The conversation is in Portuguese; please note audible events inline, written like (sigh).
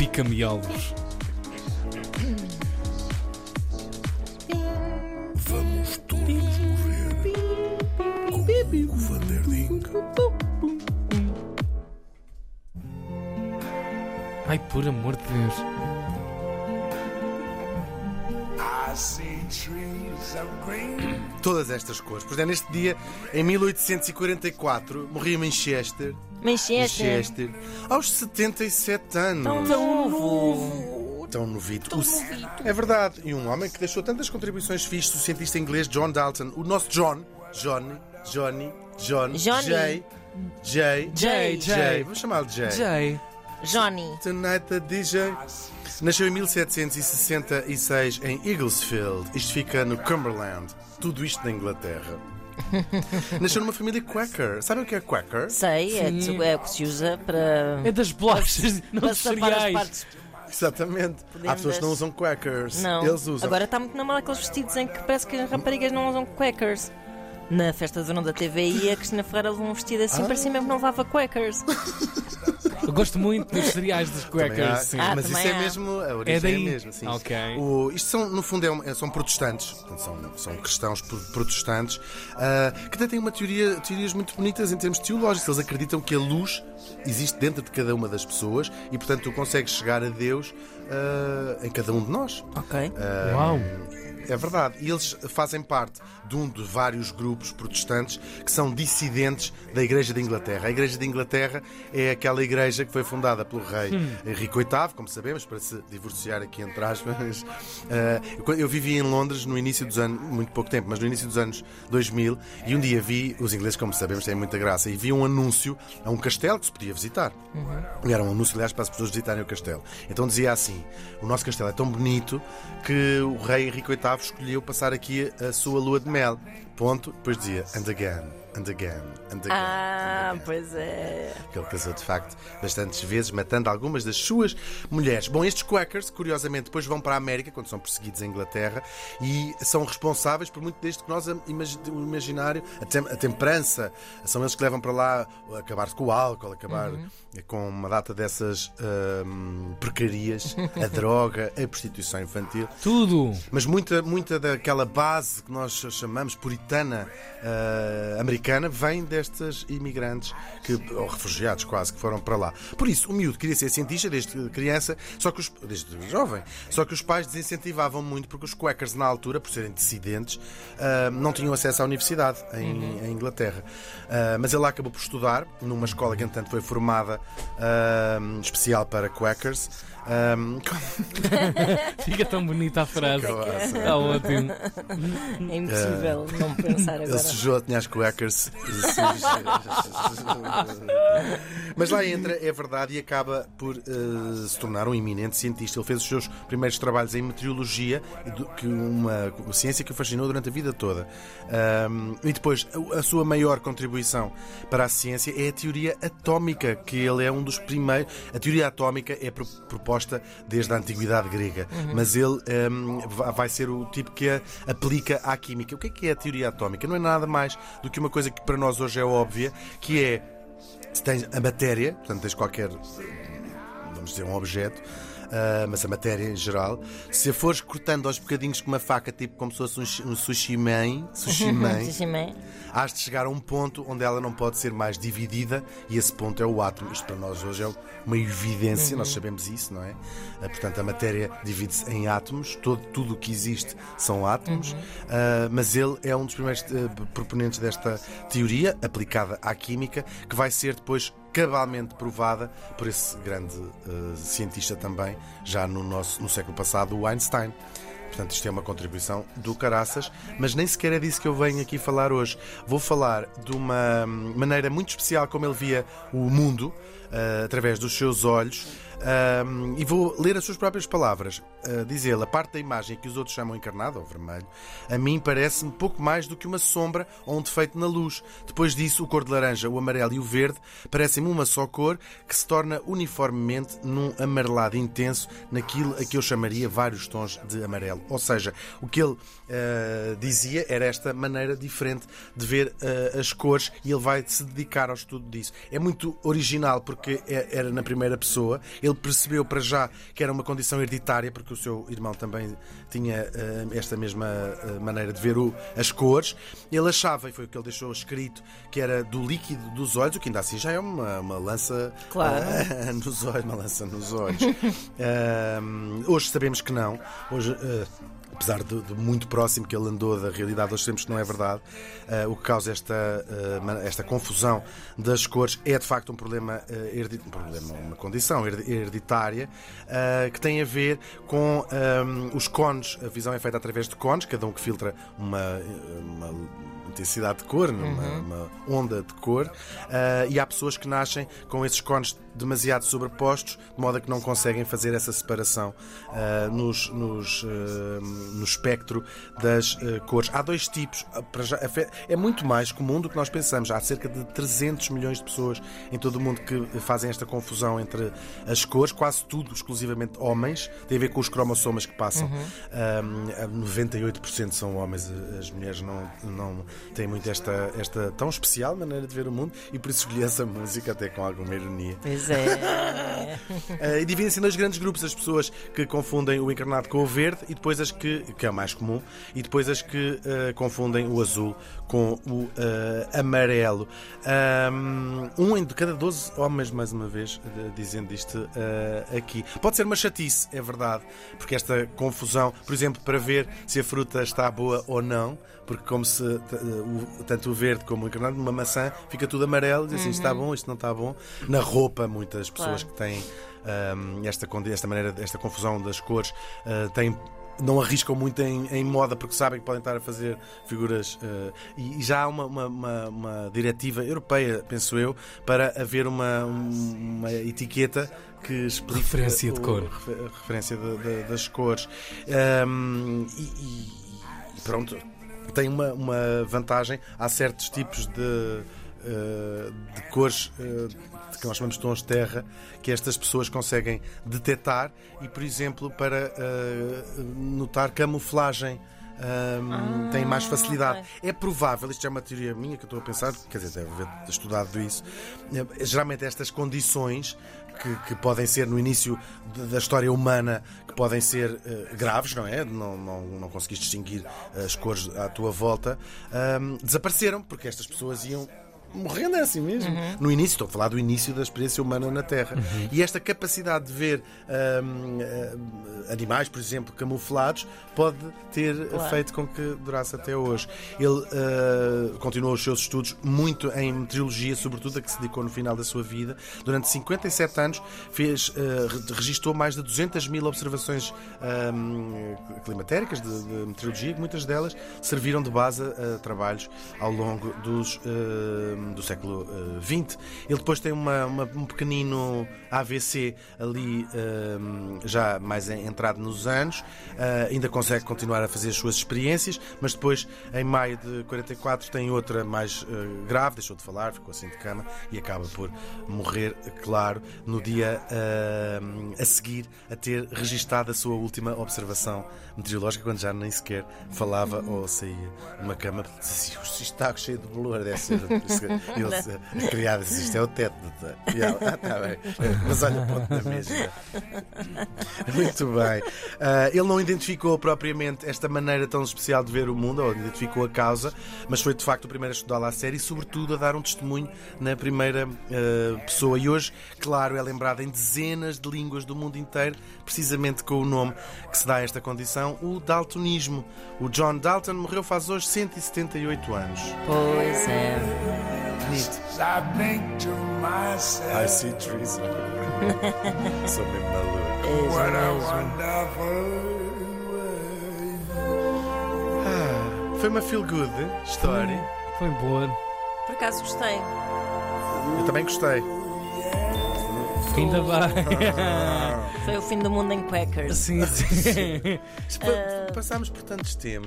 pica-miolos. Vamos todos morrer com o Vanderding. Ai, por amor de Deus. I see trees of green. Todas estas cores. Pois é, neste dia, em 1844, morria em Manchester. Manchester. Manchester. Aos 77 anos. Tão novo. Tão novito. O c- É verdade. E um homem que deixou tantas contribuições fixas, o cientista inglês John Dalton. O nosso John. Johnny. Johnny. John. Johnny. J. J. Jay, J. Jay. Vamos chamá-lo J. Jay. Johnny. Tonight the DJ. Nasceu em 1766 em Eaglesfield. Isto fica no Cumberland. Tudo isto na Inglaterra. (laughs) Nasceu numa família Quaker. Sabem o que é Quaker? Sei, é, é o que se usa para, É das bolachas, (laughs) não dos cereais. partes. Exatamente. Há pessoas que não usam Quakers. Não. Eles usam. Agora está muito na moda aqueles vestidos em que parece que as raparigas não usam quakers. Na festa do verão da TVI, a Cristina Ferreira levou um vestido Ah. assim, parecia mesmo que não levava quakers. Eu gosto muito dos cereais dos sim. Ah, Mas isso é há. mesmo. A origem é, daí? mesmo. Sim. Ok. O- isto são, no fundo, é um- é- são protestantes. Portanto, são, são cristãos pro- protestantes ah, que até têm uma teoria, teorias muito bonitas em termos teológicos. Eles acreditam que a luz existe dentro de cada uma das pessoas e, portanto, tu consegues chegar a Deus ah, em cada um de nós. Ok. Ah, Uau. É verdade. E eles fazem parte de um de vários grupos protestantes que são dissidentes da Igreja de Inglaterra. A Igreja de Inglaterra é aquela igreja que foi fundada pelo rei Henrique VIII, como sabemos, para se divorciar aqui entre aspas. Ah, eu- eu vivi em Londres no início dos anos, muito pouco tempo, mas no início dos anos 2000, e um dia vi, os ingleses, como sabemos, têm muita graça, e vi um anúncio a um castelo que se podia visitar. E Era um anúncio, aliás, para as pessoas visitarem o castelo. Então dizia assim: o nosso castelo é tão bonito que o rei Henrique VIII escolheu passar aqui a sua lua de mel. Ponto. Depois dizia and again, and again, and again. Ah, and again. pois é. Que ele casou de facto bastantes vezes, matando algumas das suas mulheres. Bom, estes Quakers, curiosamente, depois vão para a América, quando são perseguidos em Inglaterra, e são responsáveis por muito deste que nós o imaginário, a, tem- a temperança, são eles que levam para lá acabar com o álcool, acabar com uma data dessas hum, porcarias, a (laughs) droga, a prostituição infantil. Tudo. Mas muita, muita daquela base que nós chamamos puritana ah, americana vem destes imigrantes, que, ou refugiados quase, que foram para lá. Por isso, o miúdo queria ser cientista desde criança, só que os, desde jovem, só que os pais desincentivavam muito porque os Quakers, na altura, por serem dissidentes, ah, não tinham acesso à universidade em, em Inglaterra. Ah, mas ele lá acabou por estudar numa escola que, entanto, foi formada ah, especial para Quakers. Ah, (laughs) Fica tão bonita a frase. Está ótimo. É impossível não pensar Ele agora. sujou, tinha as cuecas. (laughs) Mas lá entra, é verdade, e acaba por eh, se tornar um eminente cientista. Ele fez os seus primeiros trabalhos em meteorologia, e que uma, ciência que o fascinou durante a vida toda. Ahm, e depois, a, sua maior contribuição para a ciência é a teoria atómica, que ele é um dos primeiros. A teoria atómica é pro- proposta desde a antiguidade grega, mas ele va- vai ser o tipo que a aplica à química. O que é que é a teoria atómica? Não é nada mais do que uma coisa que para nós hoje é óbvia, que é se tens a matéria, portanto tens qualquer, vamos dizer, um objeto, ah, mas a matéria em geral, se a fores cortando aos bocadinhos com uma faca, tipo como se fosse um, um sushi (laughs) man, sushi man, has de chegar a um ponto onde ela não pode ser mais dividida e esse ponto é o átomo. Isto para nós hoje é uma evidência, nós sabemos isso, não é? Ah, Portanto, a matéria divide-se em átomos, todo, tudo o que existe são átomos, Ah, mas ele é um dos primeiros proponentes desta teoria aplicada à química, que vai ser depois cabalmente provada por esse grande eh, cientista também, já no, nosso, no século passado, o Einstein. Portanto, isto é uma contribuição do caraças, mas nem sequer é disso que eu venho aqui falar hoje. Vou falar de uma maneira muito especial como ele via o mundo, ah, através dos seus olhos, Ahm, e vou ler as suas próprias palavras. Ah, diz ele: a parte da imagem que os outros chamam encarnada ou vermelho, a mim parece-me pouco mais do que uma sombra ou um defeito na luz. Depois disso, o cor de laranja, o amarelo e o verde parecem-me uma só cor que se torna uniformemente num amarelado intenso naquilo a que eu chamaria vários tons de amarelo. Ou seja, o que ele ah, dizia era esta maneira diferente de ver ah, as cores e ele vai se dedicar ao estudo disso. É muito original porque é- era na primeira pessoa. Ele Ele percebeu para já que era uma condição hereditária, porque o seu irmão também tinha eh, esta mesma eh, maneira de ver o- as cores. Ele achava, e foi o que ele deixou escrito, que era do líquido dos olhos, o que ainda assim já é uma, uma lança Claro. eh, (laughs) nos olhos, uma lança nos olhos. (laughs) Hoje sabemos que não. Hoje. Apesar de, de muito próximo que ele andou da realidade, hoje sabemos que não é verdade. Eh, o que causa esta, ma- esta confusão das cores é de facto um problema, heredi- um problema uma condição heredi- hereditária que tem a ver com ahm, os cones. A visão é feita através de cones, cada um que filtra uma, uma intensidade de cor, numa, uma onda de cor, ah, e há pessoas que nascem com esses cones demasiado sobrepostos, de modo a que não conseguem fazer essa separação ah, nos, nos, ah, no espectro das ah, cores. Há dois tipos, ah, já, é muito mais comum do que nós pensamos. Há cerca de 300 milhões de pessoas em todo o mundo que fazem esta confusão entre as cores, quase tudo exclusivamente homens, tem a ver com os cromossomas que passam. Ah, 98% são homens, as mulheres não, não têm muito esta, esta tão especial maneira de ver o mundo e por isso escolhi essa música até com alguma ironia. Pois é. Uh, (laughs) e dividem-se em dois grandes grupos: as pessoas que confundem o encarnado com o verde, e depois as que, que é o mais comum, e depois as que uh, confundem o azul com o uh, amarelo. Um, um de cada 12 homens, mais uma vez, uh, dizendo isto uh, aqui. Pode ser uma chatice, é verdade, porque esta confusão, por exemplo, para ver se a fruta está boa ou não, porque como se o- tanto o verde como o encarnado numa maçã fica tudo amarelo, diz assim, isto está bom, isto não está bom. Na roupa, muitas pessoas Claro. que têm hum, esta, esta maneira, esta confusão das cores, ah, têm não arriscam muito em, em moda porque sabem que podem estar a fazer figuras. ah, e, e já há uma, uma, uma- uma diretiva europeia, penso eu, para haver uma, um- uma etiqueta que explique Referência de o- cor. a referência de- de- das cores. Hum, e, e- e pronto, tem uma, uma vantagem. Há certos tipos de, eh, de cores eh, de que nós chamamos de tons de terra que estas pessoas conseguem detectar e, por exemplo, para eh, notar camuflagem. hum, têm mais facilidade. É provável, isto é uma teoria minha que eu estou a pensar, quer dizer, deve haver estudado isso. eh, Geralmente estas condições que, que podem ser no início de- da história humana, que podem ser eh, graves, não é? Não, não, não conseguiste distinguir as cores à tua volta, ahm, desapareceram, porque estas pessoas iam. Morrendo é assim mesmo. No início, estou a falar do início da experiência humana na Terra. E esta capacidade de ver ahm, ahm, animais, por exemplo, camuflados, pode ter Claro. feito com que durasse até hoje. Ele ah, continuou os seus estudos muito em meteorologia, sobretudo a que se dedicou no final da sua vida. Durante 57 anos fez, re- registou mais de 200 mil observações ahm, climatéricas de, de meteorologia, que muitas delas serviram de base a, trabalhos ao longo dos, ahm, do século XX. Ele depois tem uma- uma- um pequenino AVC ali ahm, já mais en- entrado nos anos, ah, ainda consegue continuar a fazer as suas experiências, mas depois, em maio de 44, tem outra mais grave, deixou de falar, ficou assim de cama e acaba por morrer, claro, no dia a seguir a ter registado a sua última observação meteorológica, quando já nem sequer falava ou saía de uma cama, dizia isto está cheio de bolor, deve ser. (laughs) Ele a criada disse, isto é o teto. doutor." E ela, ah, está bem, mas olha, ponto na mesma. (laughs) Muito bem. Ah, ele não identificou propriamente esta maneira tão especial de ver o mundo, ou identificou a causa, mas foi de facto o primeiro a estudá-la a sério e, sobretudo, a dar um testemunho na primeira ah, pessoa. E hoje, claro, é lembrado em dezenas de línguas do mundo inteiro, precisamente com o nome que se dá a esta condição, o daltonismo. O John Dalton morreu faz hoje 178 anos. Pois é. Bonito. I see trees. Sou mesmo maluco. What a wonderful world. Ah, foi uma feel good história. Foi boa. Por acaso gostei. Eu também gostei. Ainda bem. Foi o fim do mundo em Quackers. sim, sim. (laughs) Pa- Passámos por tantos temas.